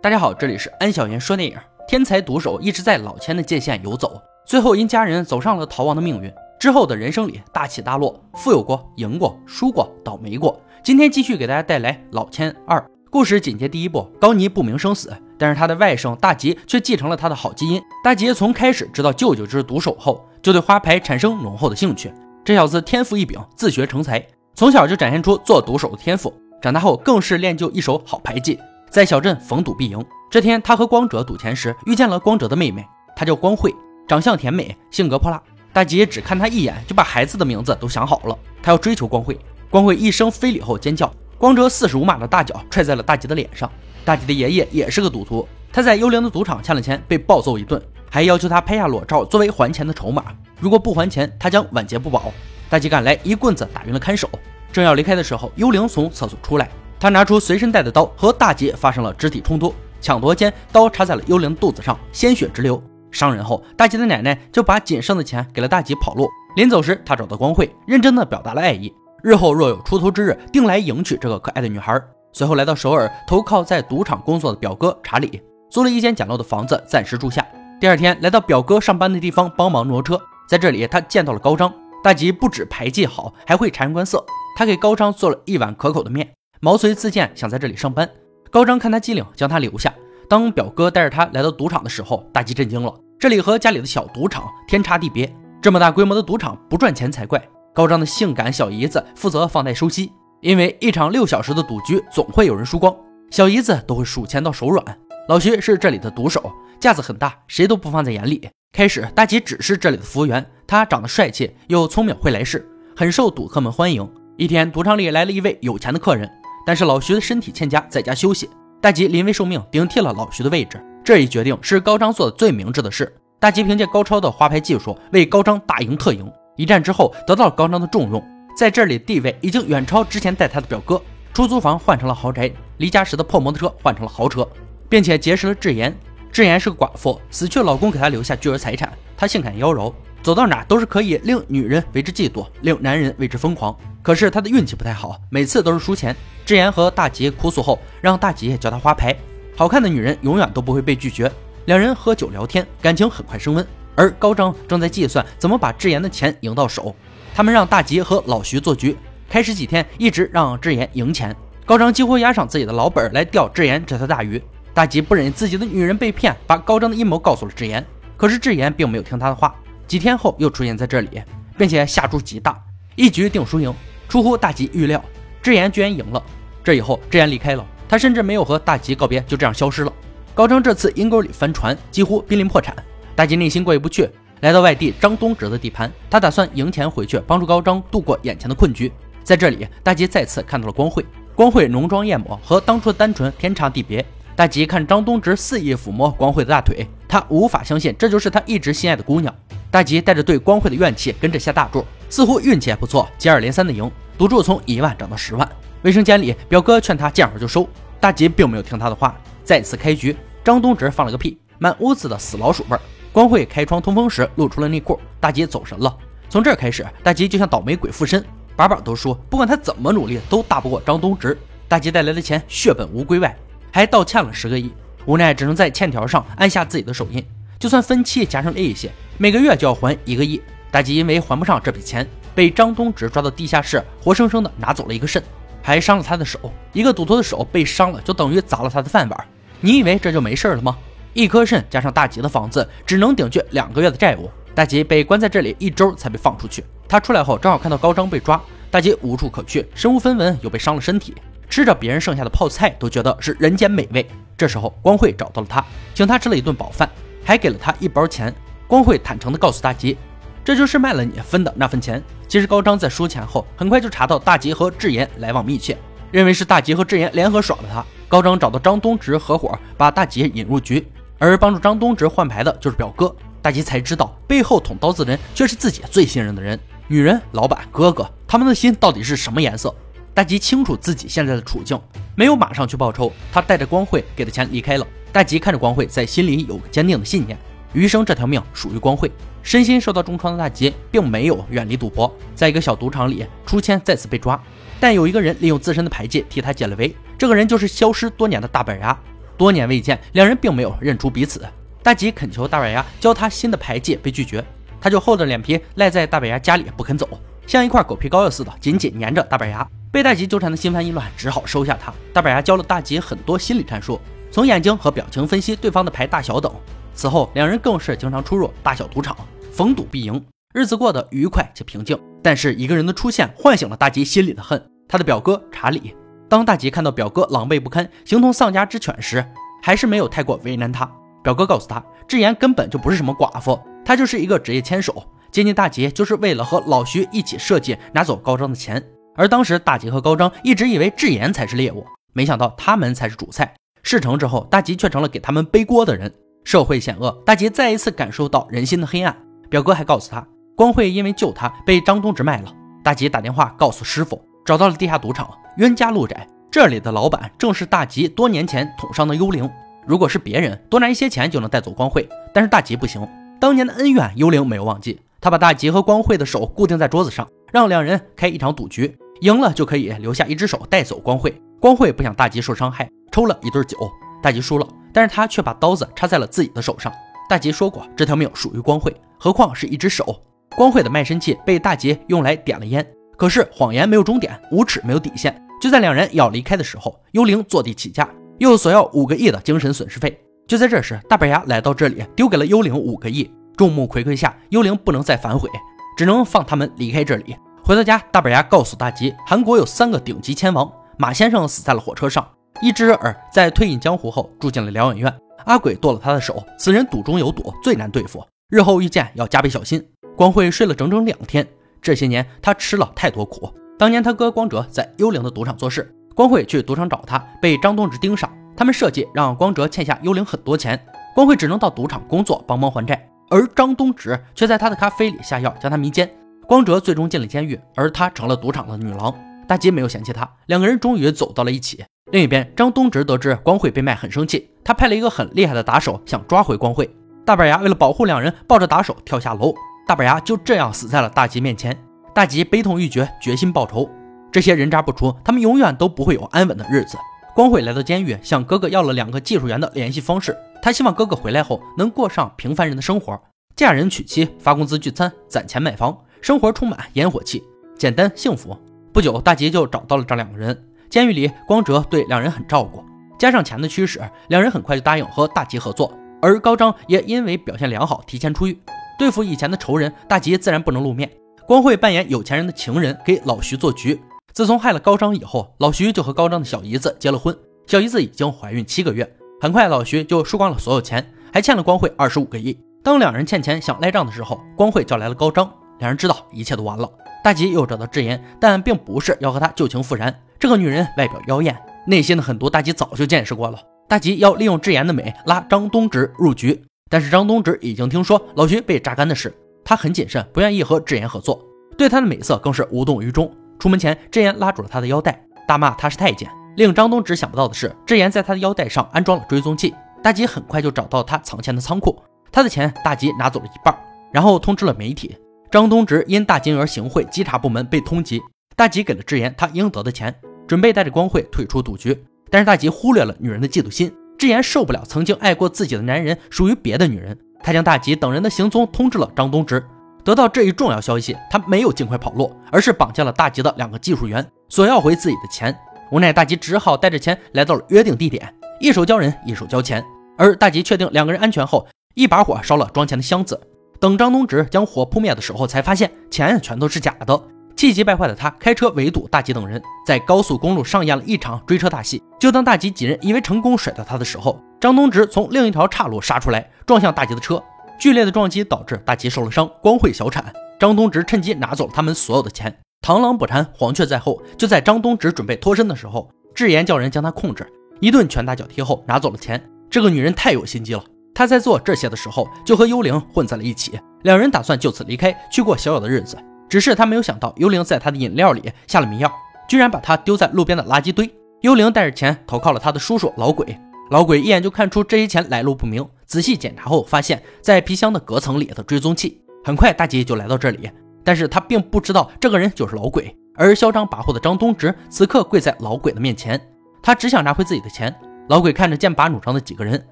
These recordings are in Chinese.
大家好，这里是安小言说电影。天才毒手一直在老千的界限游走，最后因家人走上了逃亡的命运。之后的人生里大起大落，富有过，赢过，输过，倒霉过。今天继续给大家带来《老千二》故事紧接第一部，高尼不明生死，但是他的外甥大吉却继承了他的好基因。大吉从开始知道舅舅就是毒手后，就对花牌产生浓厚的兴趣。这小子天赋异禀，自学成才，从小就展现出做毒手的天赋。长大后更是练就一手好牌技。在小镇逢赌必赢。这天，他和光哲赌钱时，遇见了光哲的妹妹，她叫光慧，长相甜美，性格泼辣。大吉只看她一眼，就把孩子的名字都想好了。他要追求光慧。光慧一声非礼后尖叫，光哲四十五码的大脚踹在了大吉的脸上。大吉的爷爷也是个赌徒，他在幽灵的赌场欠了钱，被暴揍一顿，还要求他拍下裸照作为还钱的筹码。如果不还钱，他将晚节不保。大吉赶来，一棍子打晕了看守。正要离开的时候，幽灵从厕所出来。他拿出随身带的刀，和大吉发生了肢体冲突。抢夺间，刀插在了幽灵肚子上，鲜血直流。伤人后，大吉的奶奶就把仅剩的钱给了大吉跑路。临走时，他找到光慧，认真的表达了爱意，日后若有出头之日，定来迎娶这个可爱的女孩。随后来到首尔，投靠在赌场工作的表哥查理，租了一间简陋的房子暂时住下。第二天，来到表哥上班的地方帮忙挪车，在这里他见到了高章。大吉不止牌技好，还会察言观色。他给高章做了一碗可口的面。毛遂自荐，想在这里上班。高张看他机灵，将他留下。当表哥带着他来到赌场的时候，大吉震惊了。这里和家里的小赌场天差地别，这么大规模的赌场不赚钱才怪。高张的性感小姨子负责放贷收息，因为一场六小时的赌局总会有人输光，小姨子都会数钱到手软。老徐是这里的赌手，架子很大，谁都不放在眼里。开始，大吉只是这里的服务员，他长得帅气又聪明，会来事，很受赌客们欢迎。一天，赌场里来了一位有钱的客人。但是老徐的身体欠佳，在家休息。大吉临危受命，顶替了老徐的位置。这一决定是高张做的最明智的事。大吉凭借高超的花牌技术，为高张大赢特赢。一战之后，得到了高张的重用，在这里地位已经远超之前带他的表哥。出租房换成了豪宅，离家时的破摩托车换成了豪车，并且结识了智妍。智妍是个寡妇，死去老公给她留下巨额财产，她性感妖娆。走到哪都是可以令女人为之嫉妒，令男人为之疯狂。可是她的运气不太好，每次都是输钱。智妍和大吉哭诉后，让大吉教她花牌。好看的女人永远都不会被拒绝。两人喝酒聊天，感情很快升温。而高张正在计算怎么把智妍的钱赢到手。他们让大吉和老徐做局，开始几天一直让智妍赢钱。高张几乎押上自己的老本来钓智妍这条大鱼。大吉不忍自己的女人被骗，把高章的阴谋告诉了智妍。可是智妍并没有听他的话。几天后又出现在这里，并且下注极大，一局定输赢。出乎大吉预料，智妍居然赢了。这以后，智妍离开了，他甚至没有和大吉告别，就这样消失了。高章这次阴沟里翻船，几乎濒临破产。大吉内心过意不去，来到外地张东哲的地盘，他打算赢钱回去，帮助高章度过眼前的困局。在这里，大吉再次看到了光辉，光辉浓妆艳抹，和当初的单纯天差地别。大吉看张东直肆意抚摸光慧的大腿，他无法相信这就是他一直心爱的姑娘。大吉带着对光辉的怨气跟着下大注，似乎运气还不错，接二连三的赢，赌注从一万涨到十万。卫生间里，表哥劝他见好就收，大吉并没有听他的话，再次开局。张东直放了个屁，满屋子的死老鼠味儿。光辉开窗通风时露出了内裤，大吉走神了。从这开始，大吉就像倒霉鬼附身，把把都输，不管他怎么努力，都打不过张东直。大吉带来的钱血本无归外，还倒欠了十个亿，无奈只能在欠条上按下自己的手印。就算分期加上利息，每个月就要还一个亿。大吉因为还不上这笔钱，被张东直抓到地下室，活生生的拿走了一个肾，还伤了他的手。一个赌徒的手被伤了，就等于砸了他的饭碗。你以为这就没事了吗？一颗肾加上大吉的房子，只能顶去两个月的债务。大吉被关在这里一周才被放出去。他出来后正好看到高章被抓，大吉无处可去，身无分文，又被伤了身体，吃着别人剩下的泡菜都觉得是人间美味。这时候光慧找到了他，请他吃了一顿饱饭。还给了他一包钱。光慧坦诚地告诉大吉，这就是卖了你分的那份钱。其实高章在输钱后，很快就查到大吉和智妍来往密切，认为是大吉和智妍联合耍了他。高章找到张东植合伙，把大吉引入局，而帮助张东植换牌的就是表哥。大吉才知道，背后捅刀子人却是自己最信任的人。女人、老板、哥哥，他们的心到底是什么颜色？大吉清楚自己现在的处境，没有马上去报仇，他带着光慧给的钱离开了。大吉看着光辉，在心里有个坚定的信念：余生这条命属于光辉。身心受到重创的大吉，并没有远离赌博，在一个小赌场里出千再次被抓，但有一个人利用自身的牌技替他解了围。这个人就是消失多年的大板牙。多年未见，两人并没有认出彼此。大吉恳求大板牙教他新的牌技，被拒绝，他就厚着脸皮赖在大板牙家里不肯走，像一块狗皮膏药似的紧紧粘着大板牙。被大吉纠缠的心烦意乱，只好收下他。大板牙教了大吉很多心理战术，从眼睛和表情分析对方的牌大小等。此后，两人更是经常出入大小赌场，逢赌必赢，日子过得愉快且平静。但是一个人的出现唤醒了大吉心里的恨，他的表哥查理。当大吉看到表哥狼狈不堪、形同丧家之犬时，还是没有太过为难他。表哥告诉他，智妍根本就不是什么寡妇，她就是一个职业牵手，接近大吉就是为了和老徐一起设计拿走高张的钱。而当时大吉和高张一直以为智妍才是猎物，没想到他们才是主菜。事成之后，大吉却成了给他们背锅的人。社会险恶，大吉再一次感受到人心的黑暗。表哥还告诉他，光辉因为救他被张东直卖了。大吉打电话告诉师傅，找到了地下赌场冤家路窄，这里的老板正是大吉多年前捅伤的幽灵。如果是别人，多拿一些钱就能带走光辉，但是大吉不行，当年的恩怨，幽灵没有忘记。他把大吉和光辉的手固定在桌子上，让两人开一场赌局。赢了就可以留下一只手带走光辉。光辉不想大吉受伤害，抽了一对酒。大吉输了，但是他却把刀子插在了自己的手上。大吉说过，这条命属于光辉，何况是一只手。光辉的卖身契被大吉用来点了烟。可是谎言没有终点，无耻没有底线。就在两人要离开的时候，幽灵坐地起价，又索要五个亿的精神损失费。就在这时，大板牙来到这里，丢给了幽灵五个亿。众目睽睽下，幽灵不能再反悔，只能放他们离开这里。回到家，大板牙告诉大吉，韩国有三个顶级千王，马先生死在了火车上，一只耳在退隐江湖后住进了疗养院，阿鬼剁了他的手，此人赌中有赌，最难对付，日后遇见要加倍小心。光辉睡了整整两天，这些年他吃了太多苦。当年他哥光哲在幽灵的赌场做事，光辉去赌场找他，被张东直盯上，他们设计让光哲欠下幽灵很多钱，光辉只能到赌场工作帮忙还债，而张东植却在他的咖啡里下药将他迷奸。光哲最终进了监狱，而他成了赌场的女郎。大吉没有嫌弃他，两个人终于走到了一起。另一边，张东植得知光慧被卖，很生气，他派了一个很厉害的打手想抓回光慧。大板牙为了保护两人，抱着打手跳下楼，大板牙就这样死在了大吉面前。大吉悲痛欲绝，决心报仇。这些人渣不出，他们永远都不会有安稳的日子。光慧来到监狱，向哥哥要了两个技术员的联系方式，他希望哥哥回来后能过上平凡人的生活，嫁人娶妻，发工资聚餐，攒钱买房。生活充满烟火气，简单幸福。不久，大吉就找到了这两个人。监狱里，光哲对两人很照顾，加上钱的驱使，两人很快就答应和大吉合作。而高张也因为表现良好，提前出狱。对付以前的仇人，大吉自然不能露面。光会扮演有钱人的情人，给老徐做局。自从害了高张以后，老徐就和高张的小姨子结了婚，小姨子已经怀孕七个月。很快，老徐就输光了所有钱，还欠了光会二十五个亿。当两人欠钱想赖账的时候，光会叫来了高章。两人知道一切都完了，大吉又找到智妍，但并不是要和她旧情复燃。这个女人外表妖艳，内心的狠毒大吉早就见识过了。大吉要利用智妍的美拉张东植入局，但是张东植已经听说老徐被榨干的事，他很谨慎，不愿意和智妍合作，对她的美色更是无动于衷。出门前，智妍拉住了他的腰带，大骂他是太监。令张东直想不到的是，智妍在他的腰带上安装了追踪器，大吉很快就找到他藏钱的仓库，他的钱大吉拿走了一半，然后通知了媒体。张东直因大金额行贿，稽查部门被通缉。大吉给了智妍他应得的钱，准备带着光慧退出赌局。但是大吉忽略了女人的嫉妒心。智妍受不了曾经爱过自己的男人属于别的女人，他将大吉等人的行踪通知了张东直。得到这一重要消息，他没有尽快跑路，而是绑架了大吉的两个技术员，索要回自己的钱。无奈大吉只好带着钱来到了约定地点，一手交人，一手交钱。而大吉确定两个人安全后，一把火烧了装钱的箱子。等张东直将火扑灭的时候，才发现钱全都是假的。气急败坏的他开车围堵大吉等人，在高速公路上演了一场追车大戏。就当大吉几人以为成功甩掉他的时候，张东直从另一条岔路杀出来，撞向大吉的车。剧烈的撞击导致大吉受了伤，光会小产。张东直趁机拿走了他们所有的钱。螳螂捕蝉，黄雀在后。就在张东直准备脱身的时候，智妍叫人将他控制，一顿拳打脚踢后拿走了钱。这个女人太有心机了。她在做这些的时候，就和幽灵混在了一起。两人打算就此离开，去过逍遥的日子。只是他没有想到，幽灵在他的饮料里下了迷药，居然把他丢在路边的垃圾堆。幽灵带着钱投靠了他的叔叔老鬼。老鬼一眼就看出这些钱来路不明，仔细检查后发现，在皮箱的隔层里的追踪器。很快，大吉就来到这里，但是他并不知道这个人就是老鬼。而嚣张跋扈的张东直此刻跪在老鬼的面前，他只想拿回自己的钱。老鬼看着剑拔弩张的几个人，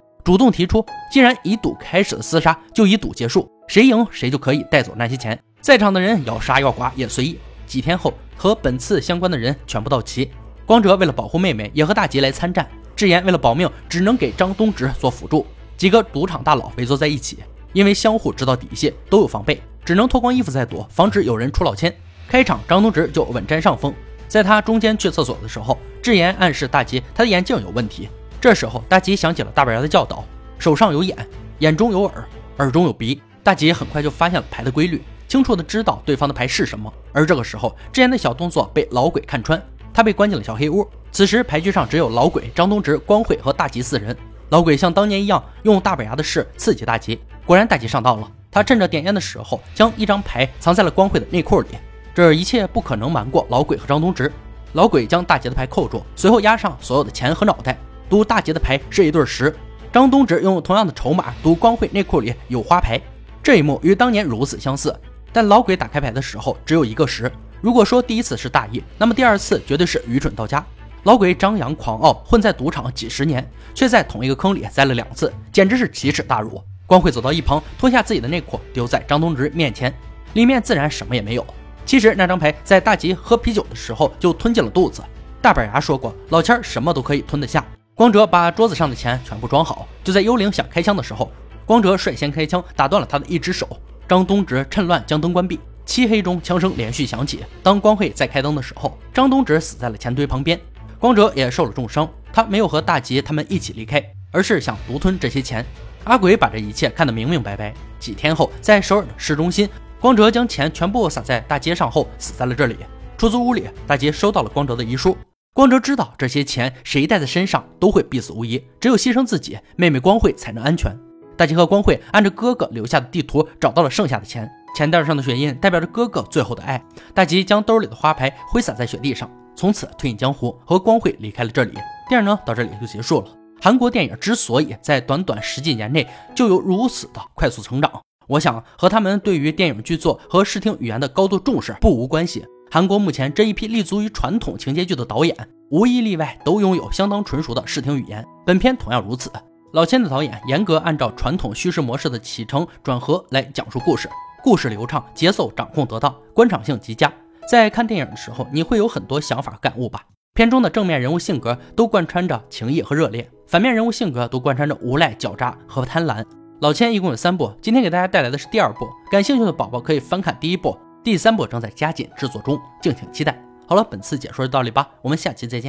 主动提出，既然以赌开始的厮杀，就以赌结束，谁赢谁就可以带走那些钱。在场的人要杀要剐也随意。几天后，和本次相关的人全部到齐。光哲为了保护妹妹，也和大吉来参战。智妍为了保命，只能给张东直做辅助。几个赌场大佬围坐在一起，因为相互知道底细，都有防备，只能脱光衣服再躲，防止有人出老千。开场，张东直就稳占上风。在他中间去厕所的时候，智妍暗示大吉他的眼镜有问题。这时候，大吉想起了大板牙的教导：手上有眼，眼中有耳，耳中有鼻。大吉很快就发现了牌的规律，清楚的知道对方的牌是什么。而这个时候，智妍的小动作被老鬼看穿，他被关进了小黑屋。此时牌局上只有老鬼、张东直、光慧和大吉四人。老鬼像当年一样用大板牙的事刺激大吉，果然大吉上当了。他趁着点烟的时候，将一张牌藏在了光慧的内裤里。这一切不可能瞒过老鬼和张东直。老鬼将大吉的牌扣住，随后押上所有的钱和脑袋，赌大吉的牌是一对十。张东直用同样的筹码赌光慧内裤里有花牌。这一幕与当年如此相似，但老鬼打开牌的时候只有一个十。如果说第一次是大意，那么第二次绝对是愚蠢到家。老鬼张扬狂傲，混在赌场几十年，却在同一个坑里栽了两次，简直是奇耻大辱。光辉走到一旁，脱下自己的内裤，丢在张东直面前，里面自然什么也没有。其实那张牌在大吉喝啤酒的时候就吞进了肚子。大板牙说过，老千什么都可以吞得下。光哲把桌子上的钱全部装好，就在幽灵想开枪的时候，光哲率先开枪，打断了他的一只手。张东直趁乱将灯关闭，漆黑中枪声连续响起。当光辉再开灯的时候，张东直死在了钱堆旁边。光哲也受了重伤，他没有和大吉他们一起离开，而是想独吞这些钱。阿鬼把这一切看得明明白白。几天后，在首尔的市中心，光哲将钱全部撒在大街上后，死在了这里。出租屋里，大吉收到了光哲的遗书。光哲知道这些钱谁带在身上都会必死无疑，只有牺牲自己，妹妹光慧才能安全。大吉和光慧按着哥哥留下的地图找到了剩下的钱，钱袋上的血印代表着哥哥最后的爱。大吉将兜里的花牌挥洒在雪地上。从此退隐江湖，和光慧离开了这里。电影呢，到这里就结束了。韩国电影之所以在短短十几年内就有如此的快速成长，我想和他们对于电影剧作和视听语言的高度重视不无关系。韩国目前这一批立足于传统情节剧的导演，无一例外都拥有相当纯熟的视听语言。本片同样如此。老千的导演严格按照传统叙事模式的起承转合来讲述故事，故事流畅，节奏掌控得当，观赏性极佳。在看电影的时候，你会有很多想法感悟吧？片中的正面人物性格都贯穿着情谊和热烈，反面人物性格都贯穿着无赖、狡诈和贪婪。老千一共有三部，今天给大家带来的是第二部，感兴趣的宝宝可以翻看第一部，第三部正在加紧制作中，敬请期待。好了，本次解说就到这里吧，我们下期再见。